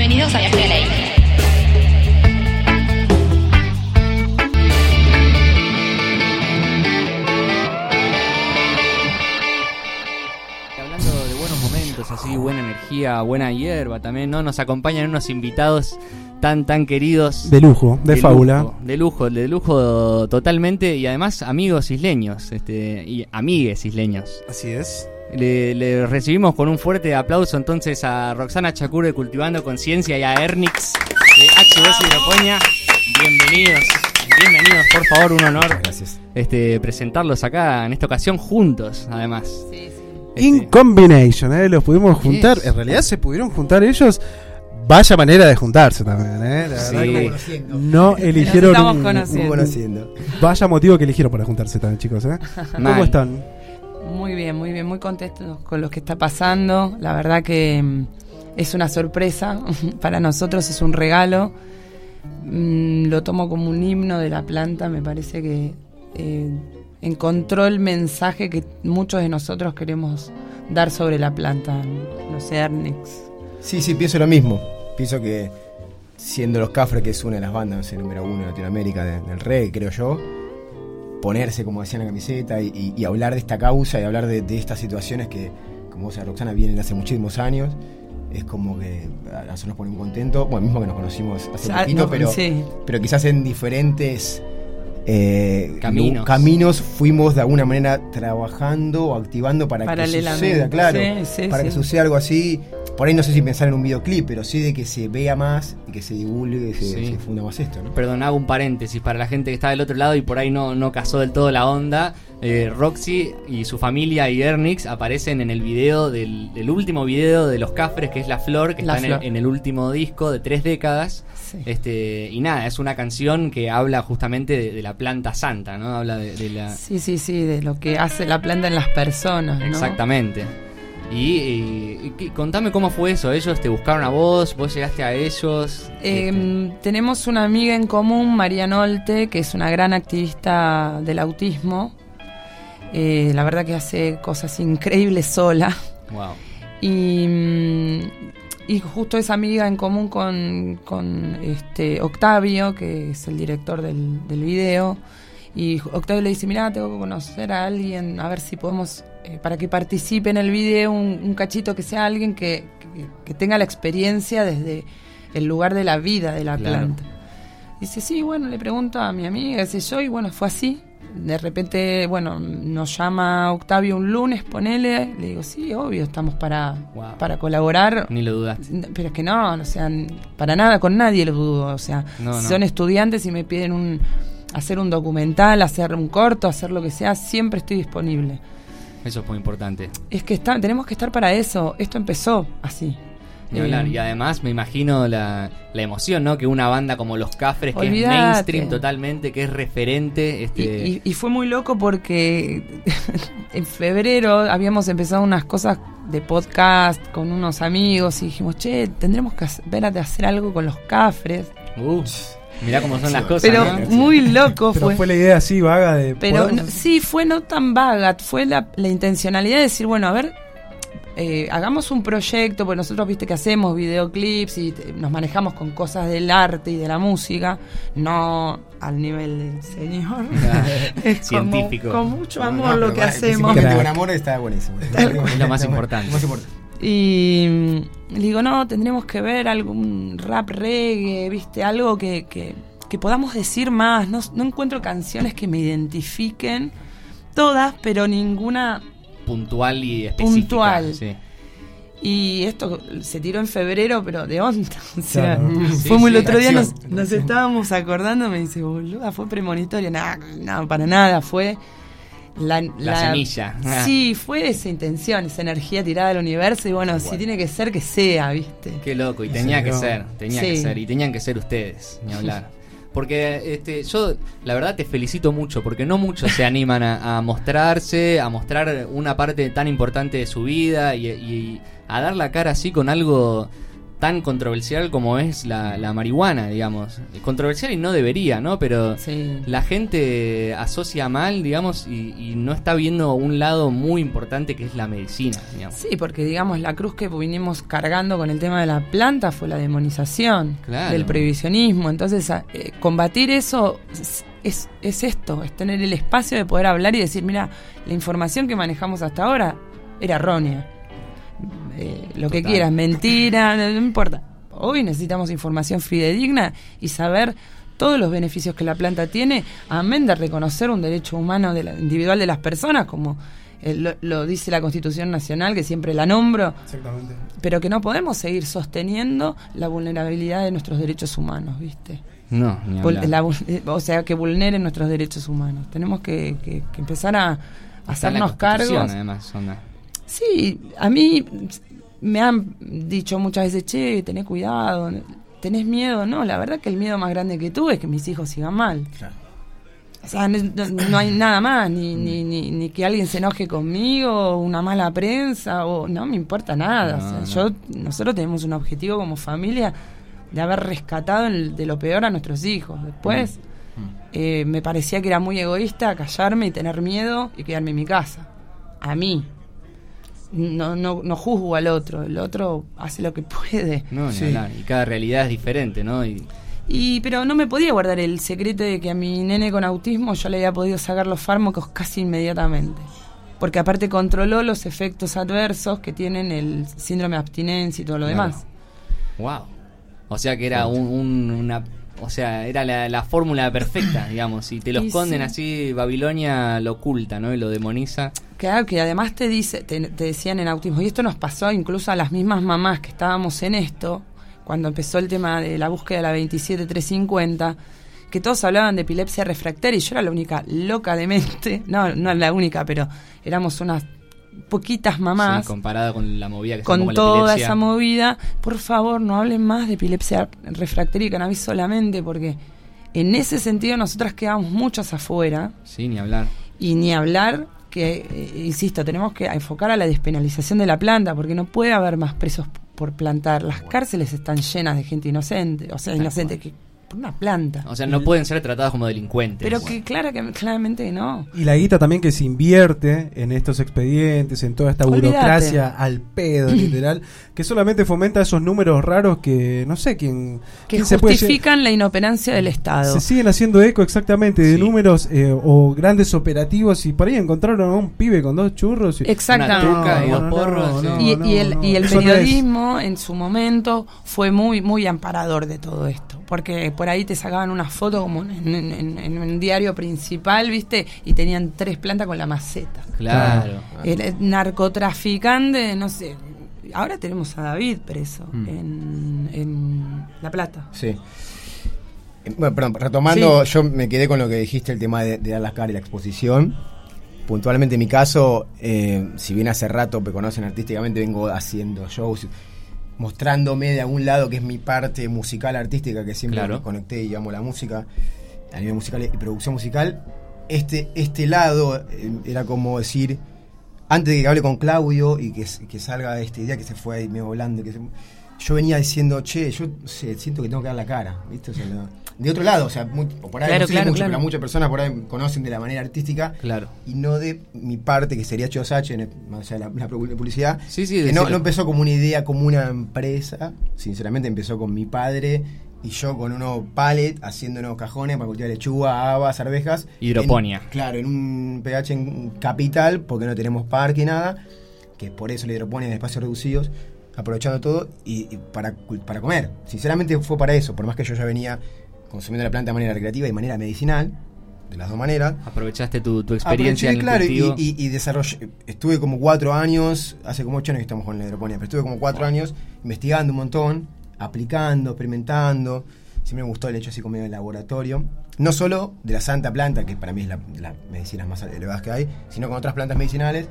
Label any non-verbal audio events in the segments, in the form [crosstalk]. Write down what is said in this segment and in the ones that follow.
Bienvenidos a Viaje a Ley. Hablando de buenos momentos, así, buena energía, buena hierba también, ¿no? Nos acompañan unos invitados tan, tan queridos. De lujo, de, fábula. lujo, de lujo, de lujo totalmente. Y además, amigos isleños, este, y amigues isleños. Así es. Le, le recibimos con un fuerte aplauso entonces a Roxana Chacur de Cultivando Conciencia y a Ernix de HBS Hidroponía. Bienvenidos, bienvenidos, por favor, un honor Gracias. este, presentarlos acá en esta ocasión juntos, además. Este, In combination, ¿eh? Los pudimos juntar. Yes. En realidad se pudieron juntar ellos. Vaya manera de juntarse también, ¿eh? La Sí. verdad que no eligieron. estamos un- conociendo. Vaya motivo que eligieron para juntarse también, chicos, ¿eh? ¿Cómo están? Muy bien, muy bien, muy contentos con lo que está pasando. La verdad que mm, es una sorpresa, [laughs] para nosotros es un regalo. Mm, Lo tomo como un himno de la planta, me parece que eh, encontró el mensaje que muchos de nosotros queremos dar sobre la planta. No sé, Ernix. Sí, sí, pienso lo mismo. Pienso que siendo los Cafres, que es una de las bandas no sé, número uno en Latinoamérica de- del reggae, creo yo, ponerse, como decía en la camiseta, y, y- y hablar de esta causa y hablar de, de estas situaciones que, como vos, Roxana, vienen hace muchísimos años, es como que a nosotros nos pone muy contentos. Bueno, mismo que nos conocimos hace Ah, poquito, no, pero, sí. pero quizás en diferentes eh, Caminos. caminos fuimos de alguna manera trabajando o activando para que suceda, claro, sí, sí, para que suceda algo así. Por ahí no sé si pensar en un videoclip, pero sí de que se vea más y que se divulgue, que se, Sí. se funda más esto, ¿no? Perdón, hago un paréntesis para la gente que está del otro lado y por ahí no, no casó del todo la onda. Eh, Roxy y su familia y Ernix aparecen en el video del, del último video de los Cafres, que es La Flor, que La está en el, en el último disco de tres décadas. Sí. Este, y nada, es una canción que habla justamente de, de la planta santa, ¿no? Habla de, de la. Sí, sí, sí, de lo que hace la planta en las personas. ¿no? Exactamente. Y, y- y qué- contame cómo fue eso. Ellos te buscaron a vos, vos llegaste a ellos. Eh, Este, tenemos una amiga en común, María Nolte, que es una gran activista del autismo. Eh, la verdad que hace cosas increíbles sola. wow. Y, mm, y justo es amiga en común con, con, este Octavio, que es el director del, del video. Y Octavio le dice, mira, tengo que conocer a alguien, a ver si podemos, eh, para que participe en el video, un, un cachito que sea alguien que, que- que tenga la experiencia desde el lugar de la vida de la Claro. planta. Dice, sí, bueno, le pregunto a mi amiga, sé yo, y bueno, fue así. De repente, bueno, nos llama Octavio un lunes, ponele, le digo, sí, obvio, estamos para, Wow. para colaborar. Ni lo dudaste. Pero es que no, o sea, para nada, con nadie lo dudo. O sea, No, si no. son estudiantes y me piden un, hacer un documental, hacer un corto, hacer lo que sea, siempre estoy disponible. Eso es muy importante. Es que está, tenemos que estar para eso. Esto empezó así. Hablar. Eh, Y además me imagino la, la emoción, ¿no? Que una banda como Los Cafres, que es mainstream totalmente, que es referente, Y, este... y- y fue muy loco porque [laughs] en febrero habíamos empezado unas cosas de podcast con unos amigos y dijimos, che, tendremos que hacer, ver hacer algo con los cafres. Uh, mirá cómo son las cosas, Pero ¿no? muy loco Pero fue. fue la idea así vaga de. Pero sí, fue no tan vaga, fue la, la intencionalidad de decir, bueno, a ver, eh, hagamos un proyecto, porque nosotros, viste, que hacemos videoclips y te- nos manejamos con cosas del arte y de la música, no al nivel del señor. [laughs] [laughs] Es como Científico. con mucho amor no, lo que hacemos. con amor está buenísimo. Es lo más importante. Más importante. Y mm, le digo, no, tendremos que ver algún rap reggae, viste, algo que, que, que podamos decir más. No, no encuentro canciones que me identifiquen, todas, pero ninguna Puntual y específica. Puntual. Sí. Y esto se tiró en febrero, pero de onda. [laughs] O sea, Claro. Sí, fue muy sí, el otro día, nos, nos estábamos acordando, me dice, boluda, fue premonitorio. Nada, no, para nada, fue la, La semilla. [laughs] Sí, fue esa intención, esa energía tirada al universo. Y bueno, si tiene que ser, que sea, ¿viste? Qué loco, y tenía Sí, que no. ser, tenía Sí. que ser, y tenían que ser ustedes, ni hablar. [laughs] Porque este, yo la verdad te felicito mucho, porque no muchos se animan a, a mostrarse, a mostrar una parte tan importante de su vida y, y a dar la cara así con algo tan controversial como es la, la marihuana, digamos. Controversial y no debería, ¿no? Pero Sí. la gente asocia mal, digamos, y, y no está viendo un lado muy importante que es la medicina, digamos. Sí, porque digamos la cruz que vinimos cargando con el tema de la planta fue la demonización Claro. del prohibicionismo. Entonces, eh, combatir eso es, es, es esto, es tener el espacio de poder hablar y decir, mira, la información que manejamos hasta ahora era errónea. Eh, lo que quieras, mentira, no, no importa. Hoy necesitamos información fidedigna y saber todos los beneficios que la planta tiene, amén de reconocer un derecho humano de la- individual de las personas, como eh, lo, lo dice la Constitución Nacional, que siempre la nombro, Exactamente. pero que no podemos seguir sosteniendo la vulnerabilidad de nuestros derechos humanos, ¿viste? No, ni la eh, o sea, que vulneren nuestros derechos humanos. Tenemos que, que- que empezar a hacernos Constitución, cargos. Además, onda. Sí, a mí me han dicho muchas veces, che, tenés cuidado, tenés miedo. No, la verdad que el miedo más grande que tuve es que mis hijos sigan mal. Claro. O sea, no, no- hay nada más, ni, ni, ni, ni que alguien se enoje conmigo, una mala prensa, o no me importa nada. No, o sea, no. yo, nosotros tenemos un objetivo como familia de haber rescatado el- de lo peor a nuestros hijos. Después, eh, me parecía que era muy egoísta callarme y tener miedo y quedarme en mi casa. A mí. No, no, no juzgo al otro, el otro hace lo que [laughs] puede. No, ni Sí. hablar. Y cada realidad es diferente, ¿no? Y, Y, pero no me podía guardar el secreto de que a mi nene con autismo yo le había podido sacar los fármacos casi inmediatamente. Porque aparte controló los efectos adversos que tienen el síndrome de abstinencia y todo lo Claro. demás. wow. O sea que era un, un- una... O sea, era la, la fórmula perfecta, digamos. Si te lo Y esconden sí. así, Babilonia lo oculta, ¿no? Y lo demoniza. Claro, que además te dice, te, te decían en autismo, y esto nos pasó incluso a las mismas mamás que estábamos en esto, cuando empezó el tema de la búsqueda de la 27350, que todos hablaban de epilepsia refractaria y yo era la única loca de mente, no, no la única, pero éramos unas poquitas mamás Sí, comparada con la movida que con la toda esa movida, por favor no hablen más de epilepsia refractaria y cannabis solamente, porque en ese sentido nosotras quedamos muchas afuera. Sí, ni hablar. Y ni hablar que, eh, insisto, tenemos que enfocar a la despenalización de la planta, porque no puede haber más presos por plantar. Las cárceles están llenas de gente inocente, o sea, Tal inocente que por una planta. O sea, no pueden ser tratados como delincuentes. Pero que, clara, que claramente no. Y la guita también que se invierte en estos expedientes, en toda esta burocracia al pedo, [clears throat] literal, que solamente fomenta esos números raros que no sé quién, Que quién se puede lle- justifican la inoperancia del Estado. Se siguen haciendo eco exactamente de Sí. números eh, o grandes operativos y por ahí encontraron a un pibe con dos churros. Y, Exactamente. Una tuca y el, periodismo en su momento fue muy muy amparador de todo esto porque por ahí te sacaban una foto como en, en- en- en un diario principal viste y tenían tres plantas con la maceta Claro. el, el narcotraficante no sé ahora tenemos a David preso Mm. en, en La Plata Sí. Eh, Bueno, perdón, retomando, yo me quedé con lo que dijiste, el tema de, de dar las caras y la exposición. Puntualmente en mi caso, eh, si bien hace rato me conocen artísticamente, vengo haciendo shows, mostrándome de algún lado que es mi parte musical artística, que siempre Claro. me conecté y amo la música, a nivel musical y producción musical. Este, este lado eh, era como decir, antes de que hable con Claudio y que, que salga esta idea que se fue ahí medio volando, que se- yo venía diciendo, che, yo no sé, siento que tengo que dar la cara, ¿viste? O sea, no- de otro lado, o sea, muy- o por ahí Claro, no sé si claro, mucho, claro. pero muchas personas por ahí conocen de la manera artística Claro. y no de mi parte, que sería Chosache, o sea, la, la publicidad. Sí, sí, que no, empezó como una idea, como una empresa, sinceramente empezó con mi padre y yo con unos pallet haciendo unos cajones para cultivar lechuga, habas, arvejas. Hidroponía. En- claro, en un pH en capital, porque no tenemos parque y nada, que por eso la hidroponía en espacios reducidos, aprovechando todo y, y para, cul- para comer. Sinceramente fue para eso, por más que yo ya venía consumiendo la planta de manera recreativa y de manera medicinal, de las dos maneras. Aprovechaste tu, tu experiencia Aproveché, claro, cultivo. y, y- y desarrollé, estuve como cuatro años, hace como ocho años que estamos con la hidroponía, pero estuve como cuatro años investigando un montón, aplicando, experimentando. Siempre me gustó el hecho así como medio de laboratorio. No solo de la santa planta, que para mí es la, de las medicinas más elevadas que hay, sino con otras plantas medicinales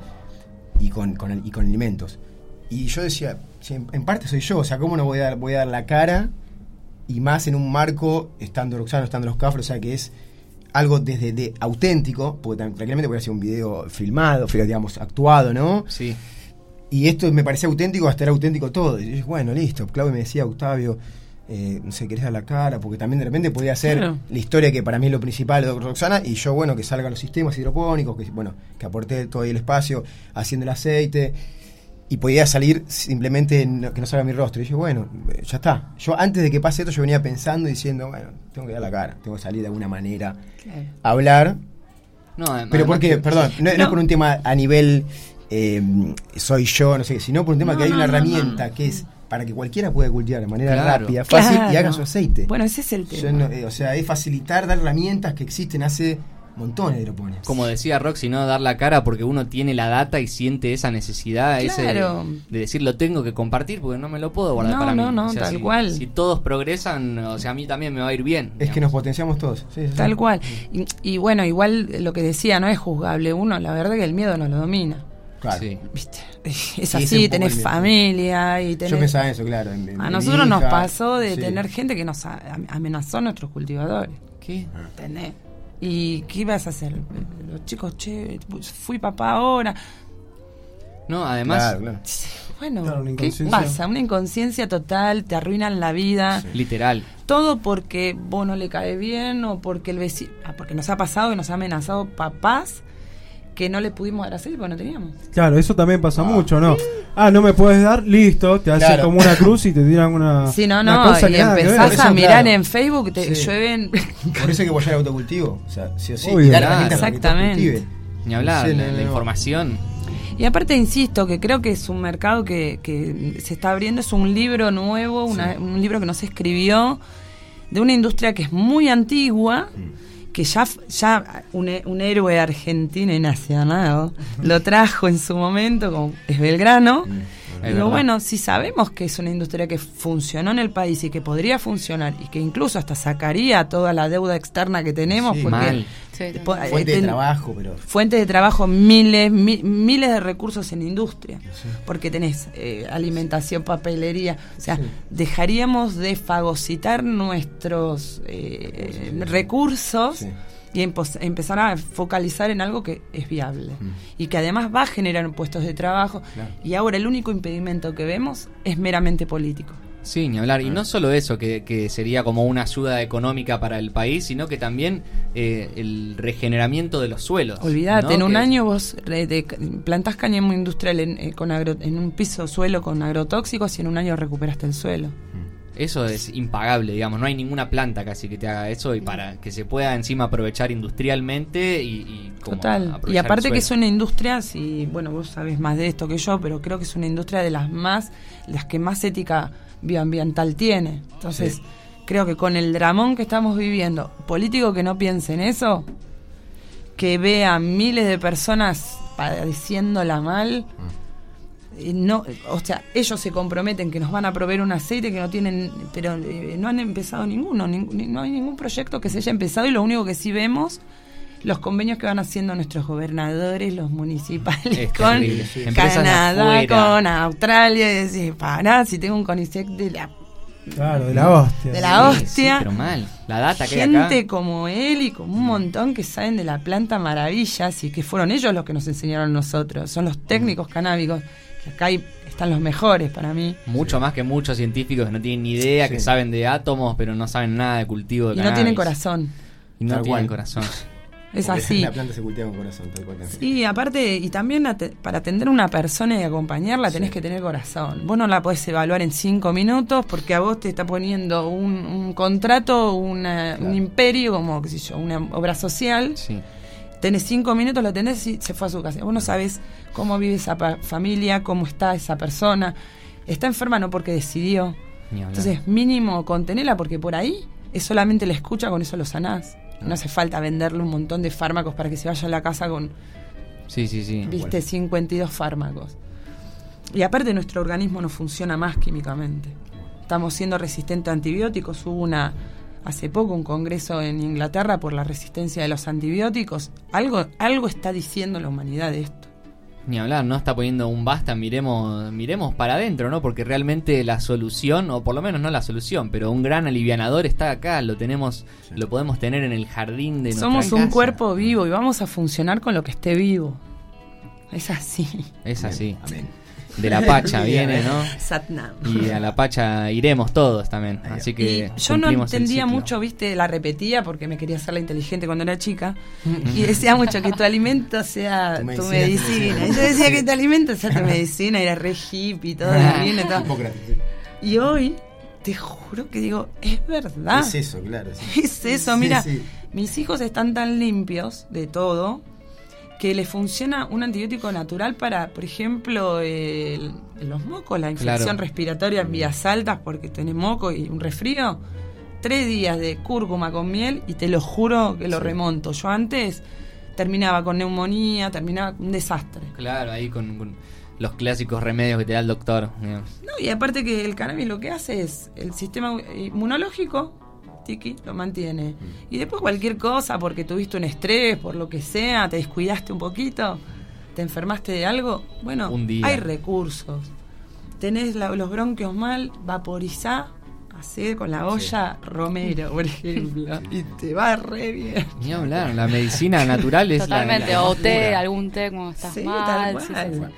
y con, con el- y con alimentos. Y yo decía, en, en parte soy yo, o sea, ¿cómo no voy a dar, voy a dar la cara? Y más en un marco, estando Roxano, estando los cafres, o sea, que es algo desde de auténtico, porque tranquilamente podría ser un video filmado, digamos, actuado, ¿no? Sí. Y esto me parecía auténtico, hasta era auténtico todo. Y yo dije, bueno, listo. Claudio me decía, Octavio, eh, no sé, querés dar la cara, porque también de repente podía ser Claro. la historia que para mí es lo principal de Roxana, y yo, bueno, que salgan los sistemas hidropónicos, que bueno, que aporté todo el espacio, haciendo el aceite, y podía salir simplemente en- que no salga mi rostro. Y dije, bueno, eh, ya está. Yo antes de que pase esto, yo venía pensando y diciendo, bueno, tengo que dar la cara, tengo que salir de alguna manera a hablar. No, además- Pero porque, perdón, no, no No. es por un tema a nivel eh, soy yo, no sé qué, sino por un tema No, que hay no, una no, herramienta que es para que cualquiera pueda cultivar de manera Claro. rápida, fácil y Claro. haga su aceite. Bueno, ese es el Yo tema. no- eh, o sea, es facilitar, dar herramientas que existen hace montones de hidropones. Como decía Roxy, no dar la cara porque uno tiene la data y siente esa necesidad ese de- decir lo tengo que compartir porque no me lo puedo guardar No, para mí. no, no, O sea, tal si, cual. Si todos progresan, o sea, a mí también me va a ir bien. Es que nos potenciamos todos. Sí, sí, sí. Tal cual. Y, y bueno, igual lo que decía, no es juzgable uno, la verdad que el miedo no lo domina. Claro. Sí. ¿Viste? Es así, tenés familia y tenés... Yo pensaba eso, claro. en- en A nosotros nos pasó de sí. tener gente que nos amenazó a nuestros cultivadores. ¿Qué? ¿Entendés? ¿Y qué ibas a hacer? Los chicos, che, fui papá ahora. No, además, Claro, claro. Bueno, Claro, una ¿qué pasa? Una inconsciencia total, te arruinan la vida. literal. Todo porque vos no le cae bien o porque el vecino. Ah, porque nos ha pasado y nos ha amenazado papás que no le pudimos dar aceite porque no teníamos. Claro, eso también pasa mucho, ¿no? Ah, no me puedes dar, listo, te hacen Claro. como una cruz y te tiran una. Si no, no, cosa y empezás a mirar claro. en Facebook, te Sí. llueven. Por eso hay que apoyar el autocultivo. O sea, sí o sí. Obvio. y dar Claro, exactamente. Ni hablar, Sí, no, la, no, la no. información. Y aparte, insisto, que creo que es un mercado que, que se está abriendo, es un libro nuevo, una- un libro que no se escribió, de una industria que es muy antigua, que ya, ya un, un héroe argentino y nacional lo trajo en su momento, como es Belgrano. Es Digo, verdad. bueno, si sabemos que es una industria que funcionó en el país y que podría funcionar y que incluso hasta sacaría toda la deuda externa que tenemos, Sí. porque Mal. eh, Fuente de trabajo, pero. fuente de trabajo miles mi- miles de recursos en industria porque tenés eh, alimentación papelería o sea Sí. dejaríamos de fagocitar nuestros eh, recursos Sí. Y empezar a focalizar en algo que es viable Mm. y que además va a generar puestos de trabajo Claro. y ahora el único impedimento que vemos es meramente político Sí, ni hablar. Y no solo eso, que, que sería como una ayuda económica para el país, sino que también eh, el regeneramiento de los suelos. Olvídate, ¿no? en un Que- año vos plantás cáñamo industrial en, eh, con agro- en un piso suelo con agrotóxicos y en un año recuperaste el suelo. Eso es impagable, digamos. No hay ninguna planta casi que te haga eso y para que se pueda encima aprovechar industrialmente y, y como Total. Y aparte que es una industria, si, bueno, vos sabés más de esto que yo, pero creo que es una industria de las más, las que más ética bioambiental tiene. Entonces, Sí. creo que con el dramón que estamos viviendo, político que no piense en eso, que vea miles de personas padeciéndola mal, eh, no, o sea, ellos se comprometen que nos van a proveer un aceite que no tienen, pero eh, no han empezado ninguno, ning- ni- no hay ningún proyecto que se haya empezado y lo único que sí vemos los convenios que van haciendo nuestros gobernadores, los municipales Es con terrible. Canadá, afuera. con Australia, y decís, pará, si tengo un CONICET de la, Claro, de la hostia. de la Sí, sí, hostia. pero mal. La data que hay gente acá. como él y como un montón que saben de la planta maravillas y que fueron ellos los que nos enseñaron a nosotros, son los técnicos canábicos, acá hay- están los mejores para mí. Mucho más que muchos científicos que no tienen ni idea, que saben de átomos, pero no saben nada de cultivo de Y no tienen cannabis. corazón. Y no Tal tienen cual. corazón. [laughs] Es Porque así. La planta se cultiva con corazón, tal cual. Sí, aparte, y también para atender a una persona y acompañarla tenés que tener corazón. Vos no la podés evaluar en cinco minutos porque a vos te está poniendo un, un contrato, una- un imperio, como, qué sé yo, una obra social. Sí. Tenés cinco minutos, lo tenés y se fue a su casa. Vos no sabés cómo vive esa familia, cómo está esa persona. Está enferma no porque decidió. Entonces, mínimo contenela porque por ahí es solamente la escucha, con eso lo sanás. No hace falta venderle un montón de fármacos para que se vaya a la casa con, sí, sí, sí. viste, 52 fármacos. Y aparte nuestro organismo no funciona más químicamente. Estamos siendo resistentes a antibióticos. Hubo una hace poco un congreso en Inglaterra por la resistencia de los antibióticos. Algo algo está diciendo la humanidad de esto. Ni hablar, no está poniendo un basta, miremos, miremos para adentro, ¿no? Porque realmente la solución, o por lo menos no la solución, pero un gran alivianador está acá, lo tenemos, lo podemos tener en el jardín de nuestra Somos un casa. cuerpo vivo y vamos a funcionar con lo que esté vivo. Es así. Es así. Amén. De la Pacha [laughs] viene, ¿no? Satnam. Y a la Pacha iremos todos también. Así que Y yo no entendía mucho, viste, la repetía porque me quería hacer la inteligente cuando era chica. [laughs] Y decía mucho que tu alimento sea Tu tu medicina, Y yo decía que tu alimento sea tu medicina. Y era re hippie, todo divino y todo. [laughs] Y hoy, te juro que digo, es verdad. Es eso, claro. sí. Es eso, Sí, mira, sí. mis hijos están tan limpios de todo que les funciona un antibiótico natural para, por ejemplo, el- los mocos, la infección Claro. respiratoria en vías altas porque tenés moco y un resfrío. Tres días de cúrcuma con miel y te lo juro que lo remonto. Yo antes terminaba con neumonía, terminaba con un desastre. Claro, ahí con, con los clásicos remedios que te da el doctor. digamos. No, y aparte que el cannabis lo que hace es el sistema inmunológico, tiki, lo mantiene. Y después cualquier cosa, porque tuviste un estrés, por lo que sea, te descuidaste un poquito, te enfermaste de algo, bueno, Un día. hay recursos. Tenés la- los bronquios mal, vaporizá, hacé con la olla romero, por ejemplo, y te va re bien. Ni hablar, la medicina natural es Totalmente, la, o té, algún té cuando estás Sí, mal. tal sí, sí, cual. sí.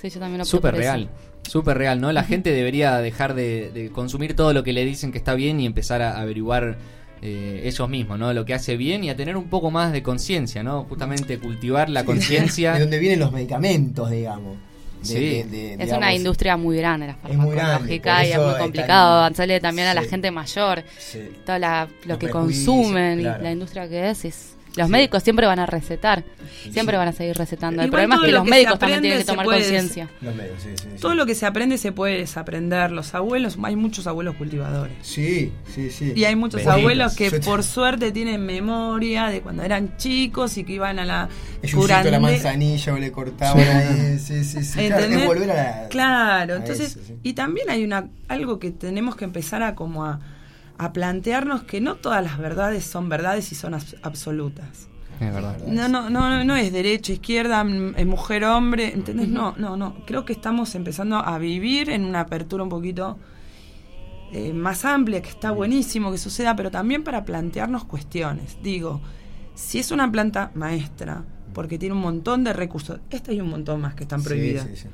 Sí, yo también opté Súper real, súper real, ¿no? La gente debería dejar de, de consumir todo lo que le dicen que está bien y empezar a averiguar eh, ellos mismos, ¿no? Lo que hace bien y a tener un poco más de conciencia, ¿no? Justamente cultivar la [laughs] De conciencia. donde vienen los medicamentos, digamos. De- Sí. de- de- Es digamos, una industria muy grande la Es muy grande, farmacológica y es muy complicado avanzarle también a la gente mayor. Sí. Todo la- lo que consumen claro. la industria que es. es los Sí. médicos siempre van a recetar, siempre Sí. van a seguir recetando. El Igual problema es que lo los que médicos también tienen que tomar conciencia. Los medios, sí, sí, sí. Todo lo que se aprende se puede desaprender. Los abuelos, hay muchos abuelos cultivadores. Sí, sí, sí. Y hay muchos abuelos que Yo- por suerte tienen memoria de cuando eran chicos y que iban a la Yuyito la manzanilla o le cortaban ahí. Sí, sí, sí. Claro, ¿Entendés? es volver a la. Claro, a entonces, eso, sí. y también hay una algo que tenemos que empezar a como a, a plantearnos que no todas las verdades son verdades y son abs- absolutas. Es verdad. No, no, no, no, no es derecha, izquierda, eh, mujer, hombre, ¿entendés? No, no, no. Creo que estamos empezando a vivir en una apertura un poquito eh, más amplia, que está buenísimo que suceda, pero también para plantearnos cuestiones. Digo, si es una planta maestra, porque tiene un montón de recursos, esta hay un montón más que están Sí, prohibidas. sí, sí.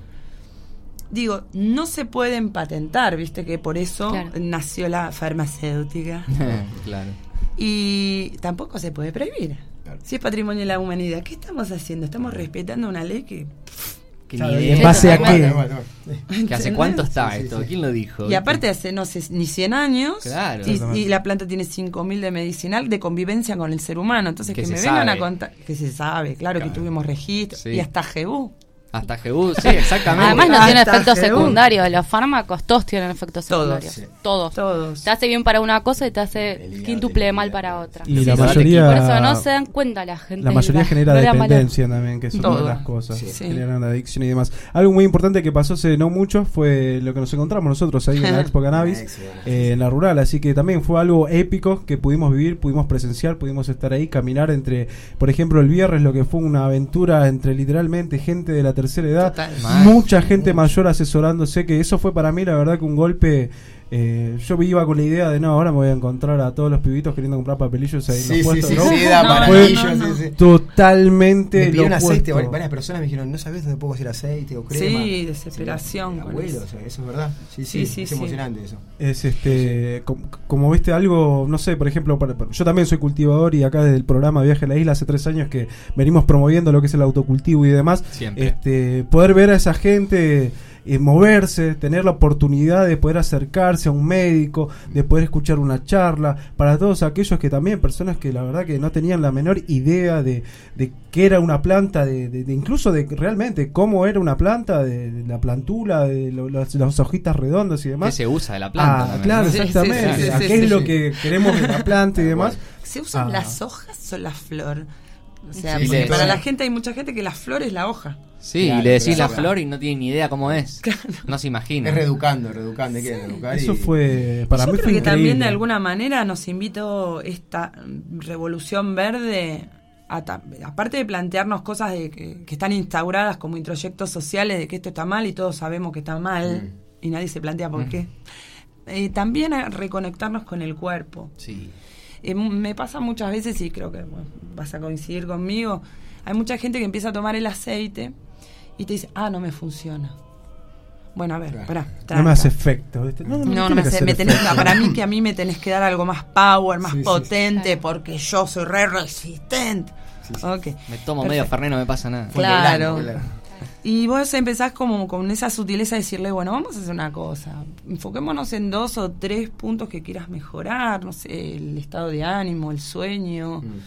Digo, no se pueden patentar, viste que por eso Claro. nació la farmacéutica. [laughs] claro. Y tampoco se puede prohibir. Claro. Si es patrimonio de la humanidad, ¿qué estamos haciendo? Estamos respetando una ley que... Que Claro, ni. ¿En base a qué? Que hace cuánto está Sí, esto, sí. ¿quién lo dijo? Y aparte hace, no sé, ni 100 años. Claro. y, la planta tiene 5.000 de medicinal de convivencia con el ser humano. Entonces Que que, se me vengan sabe. a contar... Que se sabe, claro, que tuvimos registro. Sí. Y hasta GU. Hasta Jebú, sí, exactamente. Además no Hasta tiene efectos secundarios. Los fármacos todos tienen efectos Todos. secundarios. Sí. Todos. Todos. Te hace bien para una cosa y te hace hígado quíntuple mal para otra. Y Sí, la sí, mayoría. Por eso no se dan cuenta la gente. La mayoría la- genera valor. dependencia también, que de Todo. las cosas. Sí. Sí. Generan adicción y demás. Algo muy importante que pasó hace no mucho fue lo que nos encontramos nosotros ahí en la [laughs] Expo Cannabis, eh, en la rural. Así que también fue algo épico que pudimos vivir, pudimos presenciar, pudimos estar ahí, caminar entre, por ejemplo, el viernes, lo que fue una aventura entre literalmente gente de la tercera edad, Total. Mucha gente mayor asesorándose, que eso fue para mí la verdad que un golpe. Eh, yo iba con la idea de no, ahora me voy a encontrar a todos los pibitos queriendo comprar papelillos ahí en Sí, los sí, puestos, sí, ¿no? sí, da No, sí, sí. Totalmente Me pidieron lo aceite, opuesto. varias personas me dijeron, no sabes dónde puedo conseguir aceite o crema. Sí, desesperación abuelo, eso. o sea, eso es verdad. Sí, sí, Sí, sí, es sí. emocionante eso. Es este, com- como, viste algo, no sé, por ejemplo, para- para- yo también soy cultivador y acá desde el programa Viaje a la Isla hace tres años que venimos promoviendo lo que es el autocultivo y demás. Siempre. Este, poder ver a esa gente eh, moverse, tener la oportunidad de poder acercarse a un médico, de poder escuchar una charla, para todos aquellos que también, personas que la verdad que no tenían la menor idea de, de qué era una planta, de, de- de incluso de realmente cómo era una planta, de, de la plantula, de lo- las, las hojitas redondas y ¿Qué demás. se usa de la planta? Ah, claro, ¿no? Sí, sí, exactamente. sí, sí, ¿A sí, qué es sí, lo que queremos de la planta y [laughs] demás? ¿Se usan Ah. las hojas o la flor? O sea, para sí. la gente hay mucha gente que la flor es la hoja. Sí, Claro, y le decís la flor y no tiene ni idea cómo es. No se imagina. Es reeducando, reeducando, reeducar. Eso y- fue, para Yo mí creo fue que también de alguna manera nos invitó esta mm, revolución verde, a ta- aparte de plantearnos cosas de que, que están instauradas como introyectos sociales de que esto está mal y todos sabemos que está mal y nadie se plantea por Mm. qué. Eh, también a reconectarnos con el cuerpo. Sí. Eh, me pasa muchas veces y creo que bueno, vas a coincidir conmigo. Hay mucha gente que empieza a tomar el aceite y te dice, ah, no me funciona. Bueno, a ver, Claro. pará. No me hace efecto. ¿viste? No, No, no tiene me hace, me tenés- efecto. para mí que a mí me tenés que dar algo más power, más Sí, potente, sí. porque yo soy re resistente. Ok. Me tomo medio. Fernet, no me pasa nada. Claro. claro. Y vos empezás como con esa sutileza de decirle, bueno, vamos a hacer una cosa. Enfoquémonos en dos o tres puntos que quieras mejorar, no sé, el estado de ánimo, el sueño, Mm.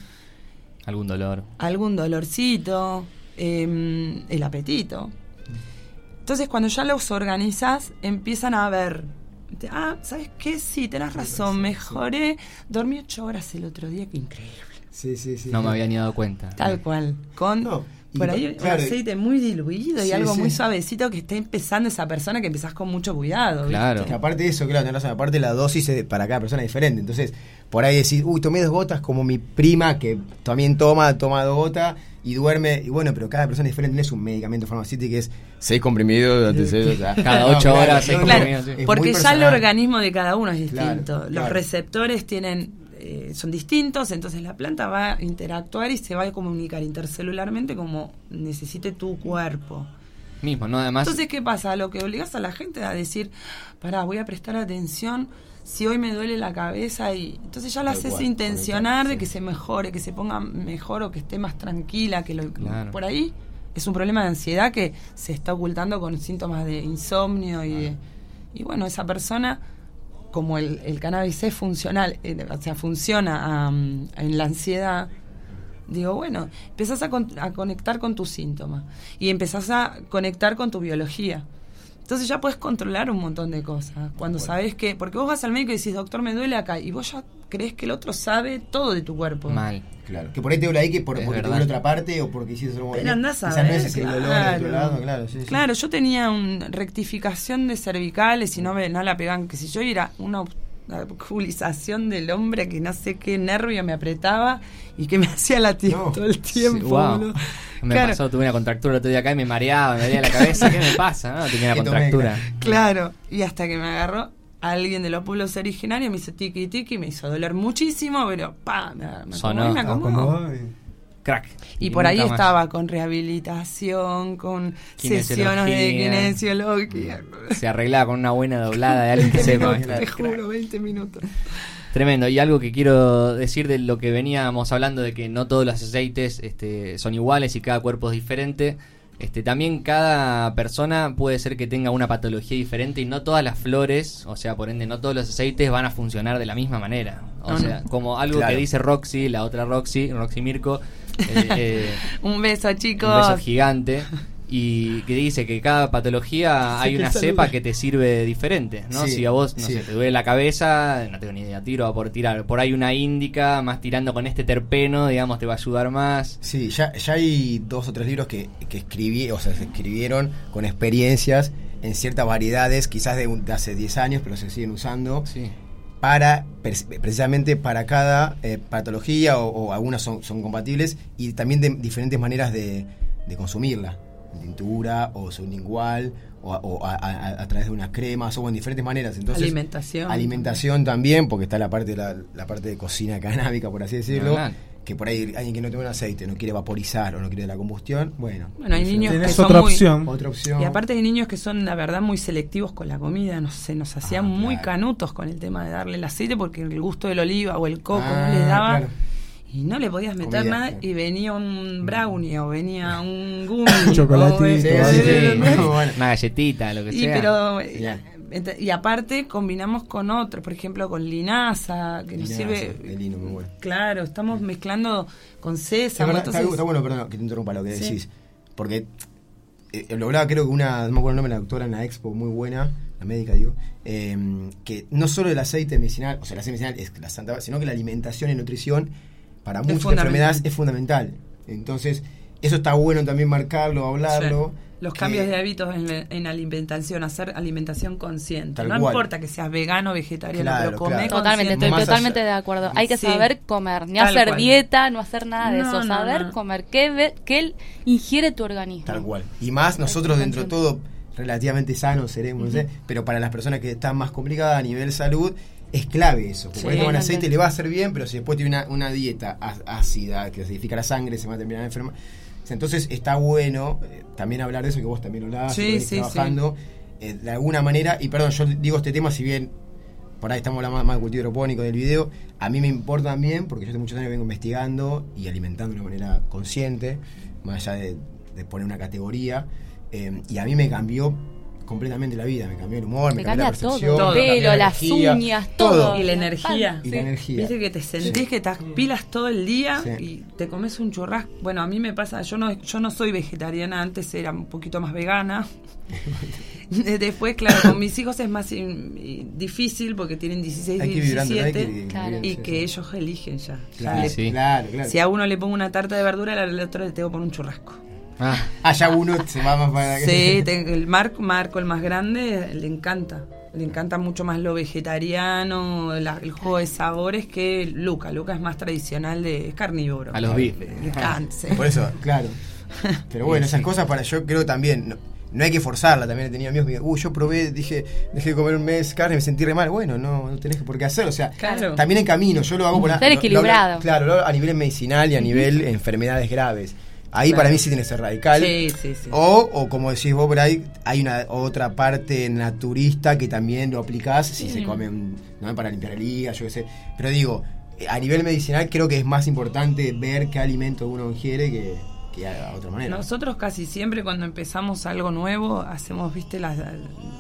Algún dolor. algún dolorcito, em, el apetito. Entonces, cuando ya los organizas, empiezan a ver. te- Ah, ¿sabes qué? Sí, tenés razón, mejoré. Dormí ocho horas el otro día, que increíble. Sí, sí, sí. No me había ni dado cuenta. Tal cual. Con No, por ahí claro, un aceite muy diluido y algo sí. muy suavecito que está empezando esa persona que empezás con mucho cuidado. ¿viste? Claro. Que aparte de eso, claro, tenés razón, aparte la dosis es para cada persona es diferente. Entonces, por ahí decís, uy, tomé dos gotas como mi prima que también toma, toma dos gotas y duerme. Y bueno, pero cada persona es diferente. No es un medicamento farmacéutico que es seis comprimidos durante seis, o sea, [laughs] Cada no, ocho claro, horas, seis no, no, Claro, comprimidos, sí. porque ya el organismo de cada uno es Claro, distinto. Los claro. receptores tienen eh, son distintos, entonces la planta va a interactuar y se va a comunicar intercelularmente como necesite tu cuerpo. Mismo, ¿no? Además, Entonces, ¿qué pasa? Lo que obligas a la gente a decir, pará, voy a prestar atención si hoy me duele la cabeza y entonces ya la haces cual, intencionar de que se mejore, que se ponga mejor o que esté más tranquila, que lo, Claro. por ahí es un problema de ansiedad que se está ocultando con síntomas de insomnio y de- y bueno, esa persona como el, cannabis es funcional, eh, o sea, funciona en la ansiedad, digo, bueno, empezás a, con- a conectar con tus síntomas y empezás a conectar con tu biología. Entonces ya puedes controlar un montón de cosas. Cuando sabes que, porque vos vas al médico y decís, doctor, me duele acá, y vos ya crees que el otro sabe todo de tu cuerpo. mal. Claro. Que por ahí te duele ahí que por, Es porque te verdad. duele otra parte o porque hiciste otro Pero andás a ver, es el dolor lado, claro. sí, sí. Claro, yo tenía una rectificación de cervicales y no me no la pegaban, que si yo era una obstaculización del hombre que no sé qué nervio me apretaba y que me [laughs] hacía latir No. todo el tiempo. Sí, wow. Me Claro. pasó, tuve una contractura el otro día acá y me mareaba, me dolía la cabeza. ¿Qué me pasa? No, tenía una contractura. Claro, y hasta que me agarró alguien de los pueblos originarios, me hizo tiki tiki, me hizo doler muchísimo, pero pa, me, me Sonó. me acomodó. Y- Crack. Y por ahí más. estaba con rehabilitación, con sesiones de kinesiología. Se arreglaba con una buena doblada de alguien que [laughs] sepa. Te juro, 20 minutos. Tremendo. Y algo que quiero decir de lo que veníamos hablando de que no todos los aceites este, son iguales y cada cuerpo es diferente. Este, también cada persona puede ser que tenga una patología diferente y no todas las flores, o sea, por ende, no todos los aceites van a funcionar de la misma manera. O No, sea, no. como algo Claro. que dice Roxy, la otra Roxy, Roxy Mirko, [laughs] eh, eh, Un beso, chicos. un beso gigante. Y que dice que cada patología hay una saluda. cepa que te sirve diferente, ¿no? Sí, si a vos, no sí. sé, te duele la cabeza, no tengo ni idea, tiro a por tirar. Por ahí una índica, más tirando con este terpeno, digamos, te va a ayudar más. Sí, ya, ya hay dos o tres libros que, que escribí, o sea, se escribieron con experiencias en ciertas variedades, quizás de, un- de hace 10 años, pero se siguen usando, Sí. para precisamente para cada eh, patología, o, o algunas son, son compatibles, y también de diferentes maneras de, de consumirla, tintura, o sublingual, o, a, o a- a- a través de unas cremas, o en diferentes maneras. Entonces, Alimentación. Alimentación también, porque está la parte de, la, la parte de cocina canábica, por así decirlo. Normal. Que por ahí alguien que no toma un aceite, no quiere vaporizar o no quiere la combustión, bueno. Bueno, hay niños que son otra muy- opción. Otra opción. Y aparte hay niños que son, la verdad, muy selectivos con la comida. No sé, nos hacían Ah, muy claro. canutos con el tema de darle el aceite porque el gusto del oliva o el coco Ah, no les daba. claro. Y no le podías meter Comida, nada y venía un brownie o venía [laughs] un gummy. Chocolatito, o- Sí. [laughs] Bueno. Una galletita, lo que Y, sea. pero, y aparte combinamos con otros, por ejemplo con linaza, que nos sirve... de lino, muy bueno. Claro, estamos mezclando con Es sésamo. verdad, está, entonces- está bueno, perdón, que te interrumpa lo que Sí. decís. Porque eh, lo hablaba creo que una, no me acuerdo el nombre, la doctora en la expo, muy buena, la médica digo, eh, que no solo el aceite medicinal, o sea, el aceite medicinal es la santa, sino que la alimentación y nutrición para muchas enfermedades es fundamental. Entonces, eso está bueno también marcarlo, hablarlo. Sí. Los que- cambios de hábitos en, la- en alimentación, hacer alimentación consciente. No cual. importa que seas vegano o vegetariano, Claro, pero comer claro. Totalmente, estoy Más totalmente allá- de acuerdo. Hay que Sí. saber comer, ni Tal hacer cual. dieta, no hacer nada de No, eso. no, saber no. comer, qué, ve- qué él ingiere tu organismo. Tal cual. Y más nosotros dentro de todo relativamente sanos seremos, sé, pero para las personas que están más complicadas a nivel salud es clave eso. Porque Sí, toman totalmente. aceite le va a hacer bien, pero si después tiene una, una dieta ácida que acidifica la sangre, se va a terminar enferma. Entonces está bueno eh, también hablar de eso que vos también hablabas, Sí, sí, trabajando. eh, de alguna manera, y perdón, yo digo este tema si bien por ahí estamos hablando más, del cultivo hidropónico del video, a mí me importa también porque yo hace muchos años vengo investigando y alimentando de una manera consciente, más allá de, de poner una categoría, eh, y a mí me cambió completamente la vida, me cambió el humor, me cambió la cambia todo, percepción, el pelo, la las energía, uñas, todo. Y la energía. Y la energía. Viste que te sentís Sí. que te pilas todo el día Sí. y te comes un churrasco. Bueno, a mí me pasa, yo no, yo no soy vegetariana, antes era un poquito más vegana. [laughs] Después, claro, con mis hijos es más in- difícil porque tienen 16 Hay y que ir vibrando, hay que 17 ir Claro. vibrando, y que ellos eligen ya. Le- claro, claro. Si a uno le pongo una tarta de verdura, al otro le tengo que poner un churrasco. Ah, Ah, ya uno se va más para Sí, te- el Marco, Marco, el más grande, le encanta. Le encanta mucho más lo vegetariano, la- el juego de sabores que Luca. Luca es más tradicional, de, es carnívoro. a los bifes. Le encanta, sí. Por eso, claro. [laughs] Pero bueno, esas cosas para yo creo también. No, no hay que forzarla. También he tenido amigos que me dicen, uy, yo probé, dije, dejé de comer un mes carne y me sentí re mal. Bueno, no, no tenés por qué hacer. O sea, Claro. también en camino. Yo lo hago por la- Estar lo- lo equilibrado. claro, lo a nivel medicinal y a nivel enfermedades graves. Ahí Claro. para mí sí tiene que ser radical. Sí, sí, sí. O, o como decís vos ahí, hay una otra parte naturista que también lo aplicás si se comen, no para limpiar el hígado, yo qué sé. Pero digo, eh, a nivel medicinal creo que es más importante ver qué alimento uno ingiere que, que a otra manera. Nosotros casi siempre cuando empezamos algo nuevo hacemos, viste, la-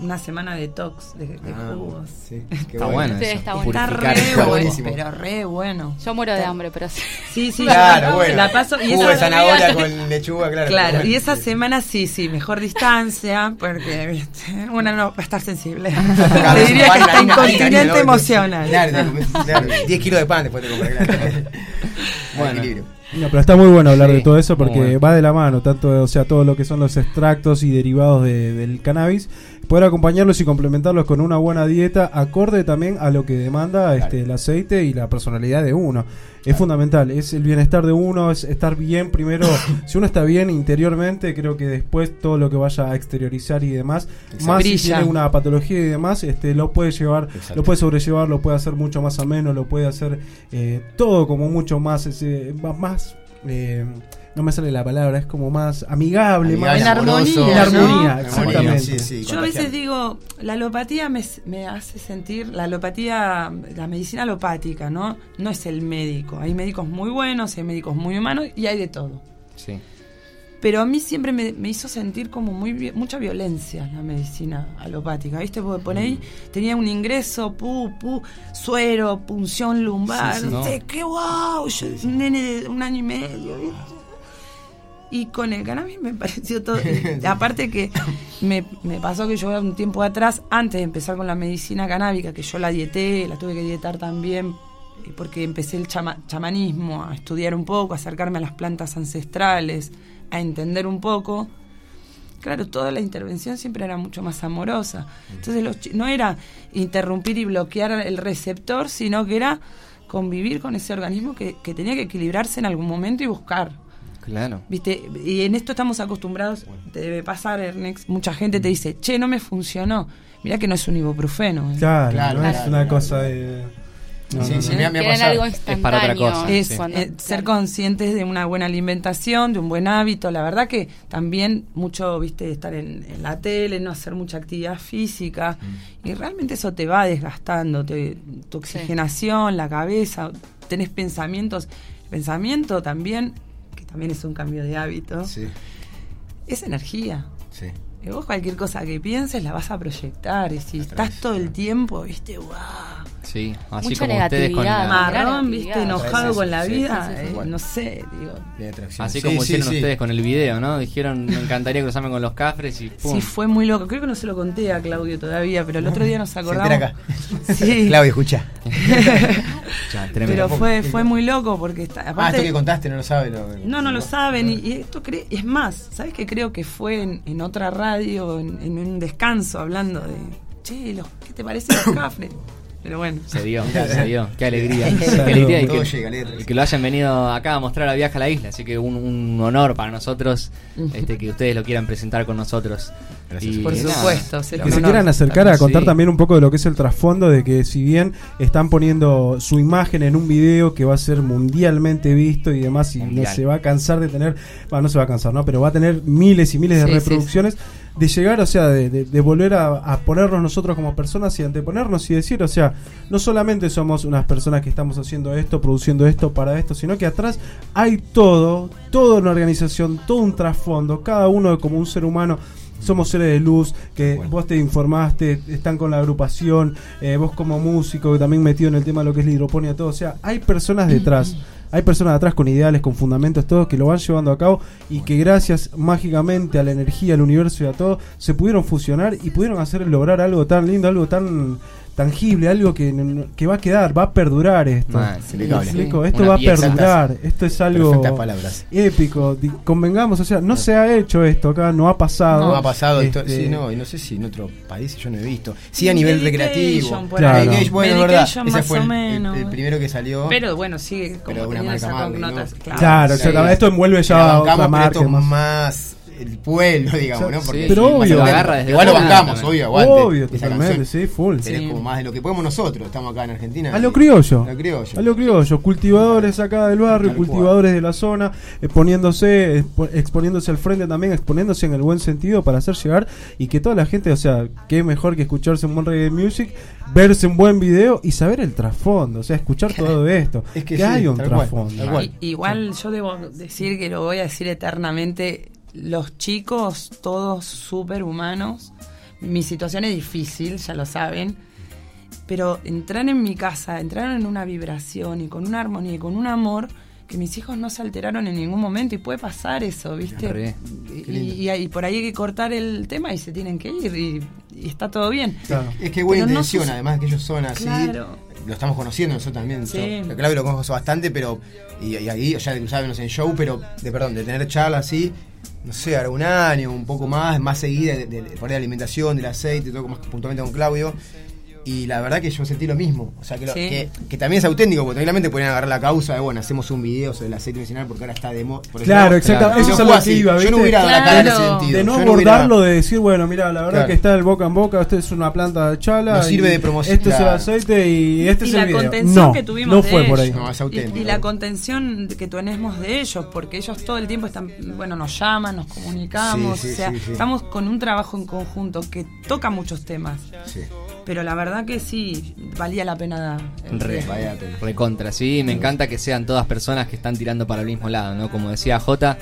una semana de tox, de, de Ah, jugos. sí, [laughs] qué Está bueno. Está bueno. Está Purificar re está bueno, pero re bueno. Yo muero de hambre, pero sí. Sí, sí, Claro, bueno. la paso y Jugo esa de zanahoria con lechuga, claro. Claro, Bueno, y esa sí. semana sí, sí, mejor distancia, porque ¿viste? una no va a estar sensible. Claro, Te diría que está incontinente emocional. Claro, 10 kilos de pan después te compras, claro. [laughs] Bueno. Equilibrio. No, pero está muy bueno hablar Sí, de todo eso porque bueno. va de la mano, tanto, o sea, todo lo que son los extractos y derivados de- del cannabis, poder acompañarlos y complementarlos con una buena dieta, acorde también a lo que demanda este, el aceite y la personalidad de uno. Es fundamental, es el bienestar de uno, es estar bien primero, [laughs] si uno está bien interiormente, creo que después todo lo que vaya a exteriorizar y demás, más si tiene una patología y demás, este, lo puede llevar, Exacto. lo puede sobrellevar, lo puede hacer mucho más ameno, lo puede hacer eh, todo como mucho más, ese, más, más, eh, no me sale la palabra, es como más amigable, Amigable, más En armonía, En armonía, ¿no? exactamente. Sí, sí, Yo a veces digo, la alopatía me, me hace sentir, la alopatía, la medicina alopática, ¿no? No es el médico. Hay médicos muy buenos, hay médicos muy humanos y hay de todo. Sí. Pero a mí siempre me, me hizo sentir como muy mucha violencia la medicina alopática, ¿viste? Porque por ahí tenía un ingreso, pu, pu, suero, punción lumbar, Sí, sí, no no. sé, qué wow, yo, un nene de un año y medio, ¿viste? Y con el cannabis me [laughs] pareció todo. [laughs] aparte que me, me pasó que yo un tiempo atrás, antes de empezar con la medicina canábica, que yo la dieté, la tuve que dietar también, eh, porque empecé el chama- chamanismo, a estudiar un poco, a acercarme a las plantas ancestrales, a entender un poco. Claro, toda la intervención siempre era mucho más amorosa. Entonces los no era interrumpir y bloquear el receptor, sino que era convivir con ese organismo que, que tenía que equilibrarse en algún momento y buscar. Claro. ¿Viste? Y en esto estamos acostumbrados, te debe pasar, Ernex, mucha gente te dice, che, no me funcionó. Mirá que no es un ibuprofeno. ¿eh. Claro, Claro, no es claro, una claro. cosa de... no, Sí, no, sí, no. me algo Es para otra cosa, Es sí. cuando- eh, ser conscientes de una buena alimentación, de un buen hábito. La verdad que también mucho, viste, estar en, en la tele, no hacer mucha actividad física. Y realmente eso te va desgastando, te- tu oxigenación, la cabeza, tenés pensamientos. El pensamiento también, también es un cambio de hábito, Sí, es energía. sí. Y vos cualquier cosa que pienses la vas a proyectar. Y si estás todo el tiempo, viste, wow. Sí, así Mucha como ustedes con la, Marrón, viste, enojado con la vida. eh, no sé, digo. de atracción. así Sí, como sí, hicieron sí. ustedes con el video, ¿no? Dijeron, me encantaría cruzarme con los cafres y pum. Sí, fue muy loco. Creo que no se lo conté a Claudio todavía, pero el otro día nos [laughs] acordamos. acá. Sí. [laughs] Claudio, escucha. [laughs] Ya, tremendo. pero fue, fue muy loco porque está, Ah, aparte. esto que contaste no lo sabe. lo- no, no lo saben. Y, y esto cre- es más, ¿sabes qué? Creo que fue en, en otra radio, en, en un descanso, hablando de. Che, los, ¿qué te parece los cafres? Pero bueno. Se dio, se dio. [laughs] Qué alegría. [laughs] Qué alegría y que, y que lo hayan venido acá a mostrar a Viaje a la Isla. Así que un, un honor para nosotros este, que ustedes lo quieran presentar con nosotros. Gracias. Y Por nada, supuesto. será que se quieran acercar a contar Sí. también un poco de lo que es el trasfondo de que si bien están poniendo su imagen en un video que va a ser mundialmente visto y demás y no Mundial. se va a cansar de tener, bueno, no se va a cansar, ¿no? Pero va a tener miles y miles de Sí, sí, reproducciones. De llegar, o sea, de, de- de volver a, a ponernos nosotros como personas y anteponernos y decir, o sea, no solamente somos unas personas que estamos haciendo esto, produciendo esto para esto, sino que atrás hay todo, toda una organización, todo un trasfondo, cada uno como un ser humano. Somos seres de luz, que Bueno. vos te informaste, están con la agrupación, eh, vos como músico, que también metido en el tema de lo que es la hidroponía, todo. O sea, hay personas detrás, hay personas detrás con ideales, con fundamentos, todo, que lo van llevando a cabo y que gracias mágicamente a la energía, al universo y a todo, se pudieron fusionar y pudieron hacer lograr algo tan lindo, algo tan tangible, algo que, que va a quedar, va a perdurar esto. Mal. ¿Me Impecable. explico? Esto Una va a perdurar, esto es algo épico. Di- Convengamos, o sea, no se ha hecho esto acá, no ha pasado. No ha pasado, Este, esto- sí, no, y no sé si en otro país yo no he visto. Sí, a nivel recreativo. Claro. Medication, bueno, es verdad. Ese más fue o el, menos. el- el primero que salió. Pero bueno, sigue como Pero una marca. Claro. Claro, Sí, exactamente. Esto envuelve ya otra marca. más el pueblo, digamos, ¿no? Sí, Porque pero es obvio. auténtico. Lo agarra desde Igual lo bancamos, obvio, aguante. Obvio, totalmente, sí, full. Pero es Sí. como más de lo que podemos nosotros. Estamos acá en Argentina. A lo criollo. A lo criollo. A lo criollo, cultivadores acá del barrio, cultivadores de la zona, exponiéndose, expo- exponiéndose al frente también, exponiéndose en el buen sentido para hacer llegar y que toda la gente, o sea, qué mejor que escucharse un buen reggae music, verse un buen video y saber el trasfondo, o sea, escuchar todo esto. Es que que sí, hay un trasfondo. igual yo debo decir que lo voy a decir eternamente. Los chicos, todos súper humanos. Mi situación es difícil, ya lo saben. Pero entrar en mi casa, entrar en una vibración y con una armonía y con un amor que mis hijos no se alteraron en ningún momento y puede pasar eso, ¿viste? Y, y, y por ahí hay que cortar el tema y se tienen que ir y, y está todo bien. Claro. Es que buena Pero no intención, sus- además que ellos son así. Claro. Lo estamos conociendo nosotros también. Sí. Yo, Claudio lo conozco bastante, pero. Y, y ahí, ya de cruzarnos en show, pero. De perdón, de tener charlas así. No sé, ahora un año, un poco más, más seguida de, de, de- alimentación, del aceite, todo más puntualmente con Claudio. Y la verdad que yo sentí lo mismo. O sea, que, lo- Sí. que, que también es auténtico, porque tranquilamente pueden agarrar la causa de, bueno, hacemos un video sobre el aceite medicinal porque ahora está de moda. Claro, Y eso no es a fue lo así. que iba, Yo no hubiera dado la cara en ese sentido. De no hubiera- abordarlo, de decir, bueno, mira, la verdad Claro. que está el boca en boca, esto es una planta de chala. Nos sirve y de promoción, Este es el aceite y este y es la el video. contención no, que tuvimos no de fue por ahí. No, es Y- auténtico. Y, la contención que tenemos de ellos, porque ellos todo el tiempo están, bueno, nos llaman, nos comunicamos, Sí, sí, o sea, sí, sí. estamos con un trabajo en conjunto que toca muchos temas. Sí. Pero la verdad que sí, valía la pena. el Re, riesgo. Vaya pena. Recontra, sí, me encanta que sean todas personas que están tirando para el mismo lado, ¿no? Como decía Jota.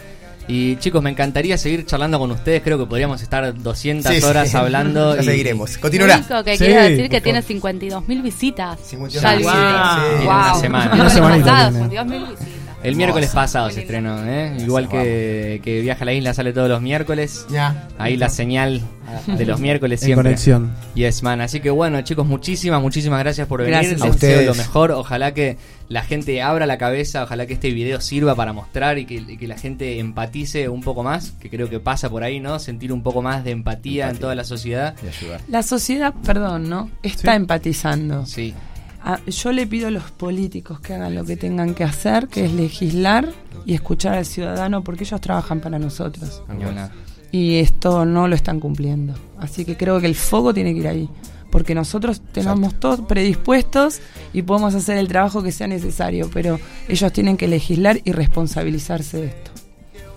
Y chicos, me encantaría seguir charlando con ustedes. Creo que podríamos estar 200 Sí, sí. horas [laughs] hablando. Ya y- seguiremos. Lo Continuará. único que Sí, quiero decir que tiene favor. 52 mil visitas. 52.000 Ya el visitas. video. Sí, en una Wow. semana. Una semanita pasado, tiene. 52 mil visitas. El miércoles pasado se estrenó, ¿eh? Igual que, que Viaja a la Isla sale todos los miércoles. Ya. Ahí la señal de los miércoles En siempre. conexión. Yes, man. Así que bueno, chicos, muchísimas, muchísimas gracias por venir. Gracias a ustedes. lo mejor. Ojalá que la gente abra la cabeza, ojalá que este video sirva para mostrar y que, y que la gente empatice un poco más, que creo que pasa por ahí, ¿no? Sentir un poco más de empatía, en toda la sociedad. De ayudar. La sociedad, perdón, ¿no? Está Sí. empatizando. Sí, Ah, yo le pido a los políticos que hagan lo que tengan que hacer, que es legislar y escuchar al ciudadano, porque ellos trabajan para nosotros. Y esto no lo están cumpliendo. Así que creo que el foco tiene que ir ahí. Porque nosotros tenemos todos predispuestos y podemos hacer el trabajo que sea necesario, pero ellos tienen que legislar y responsabilizarse de esto.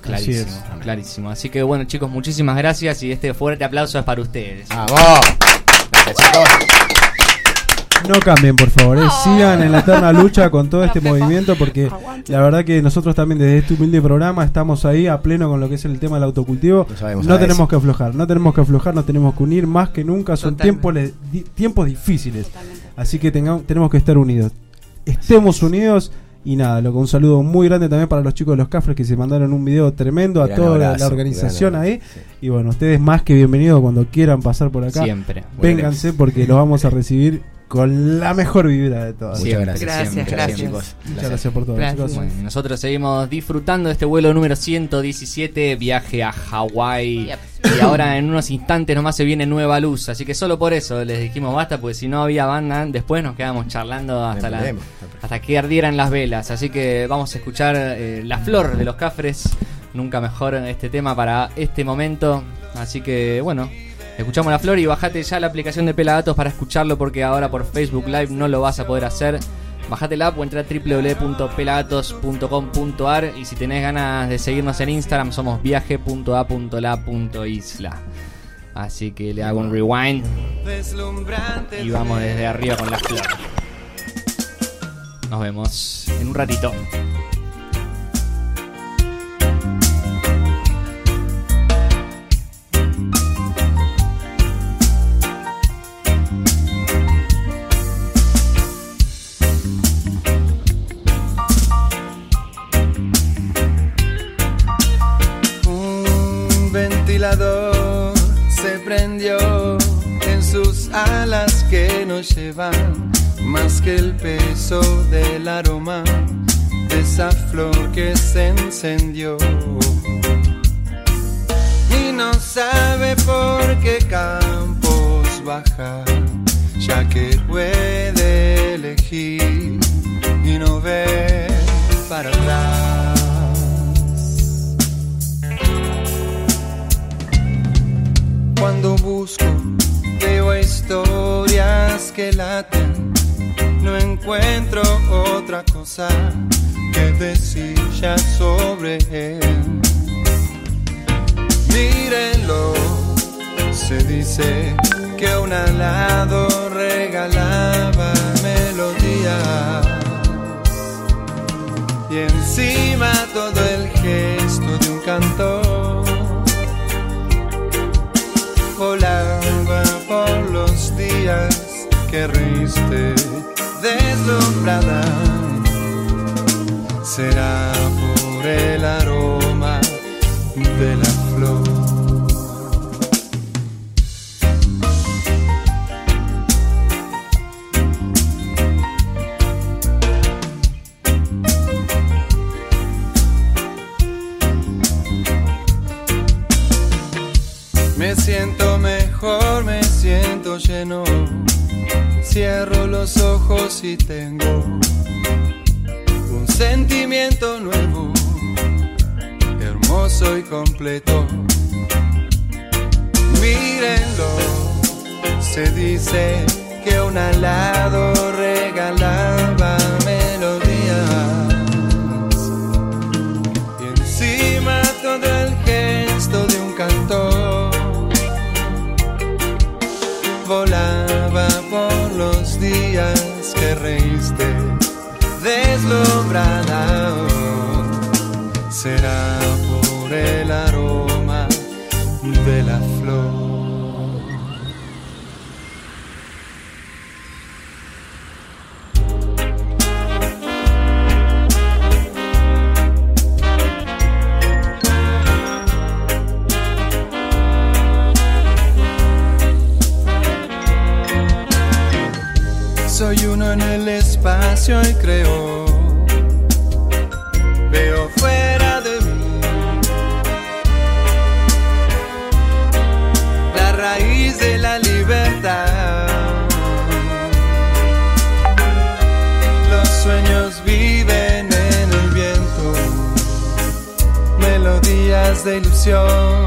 Clarísimo, Así clarísimo. Así que bueno, chicos, muchísimas gracias y este fuerte aplauso es para ustedes. ¡Vamos! Gracias, chicos. No cambien, por favor, eh. No. sigan en la eterna lucha con todo este No, movimiento porque la verdad que nosotros también desde este humilde programa estamos ahí a pleno con lo que es el tema del autocultivo. No sabes. tenemos que aflojar, no tenemos que aflojar, nos tenemos que unir más que nunca. Son tiempos, le- di- tiempos difíciles, así que tengamos, tenemos que estar unidos. Estemos unidos. Y nada, loco, un saludo muy grande también para los chicos de los Cafres que se mandaron un video tremendo a Gran toda la- abrazo, la organización ahí. sí. Y bueno, ustedes más que bienvenidos cuando quieran pasar por acá. Siempre. Vénganse porque los vamos a recibir con la mejor vibra de todas. Muchas gracias. Gracias, siempre, gracias. siempre. chicos. Muchas gracias por todo, Gracias. Bueno, nosotros seguimos disfrutando de este vuelo número 117, viaje a Hawái. Yep. Y ahora en unos instantes nomás se viene nueva luz. Así que solo por eso les dijimos basta, porque si no había banda, después nos quedábamos charlando hasta, la, hasta que ardieran las velas. Así que vamos a escuchar eh, La Flor de los Cafres. Nunca mejor este tema para este momento. Así que bueno. Escuchamos la flor y bajate ya la aplicación de Pelagatos para escucharlo porque ahora por Facebook Live no lo vas a poder hacer. Bajate la app o entra a www.pelagatos.com.ar y si tenés ganas de seguirnos en Instagram somos viaje.a.la.isla. Así que le hago un rewind y vamos desde arriba con la flor. Nos vemos en un ratito. El peso del aroma de esa flor que se encendió. Y no sabe por qué campos baja, ya que puede elegir y no ver para atrás. Cuando busco, veo historias que laten. No encuentro otra cosa que decir ya sobre él. Mírenlo, se dice que un alado regalaba melodías. Y encima todo el gesto de un cantor volaba por los días que reíste deslumbrada. Será por el aroma de la días que reíste deslumbrada. Oh, será y creo. Veo fuera de mí la raíz de la libertad. Los sueños viven en el viento, melodías de ilusión,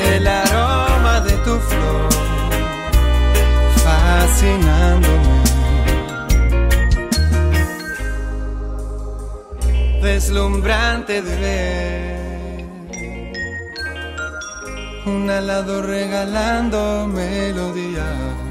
el aroma de tu flor fascinándome. Deslumbrante de ver un alado regalando melodías.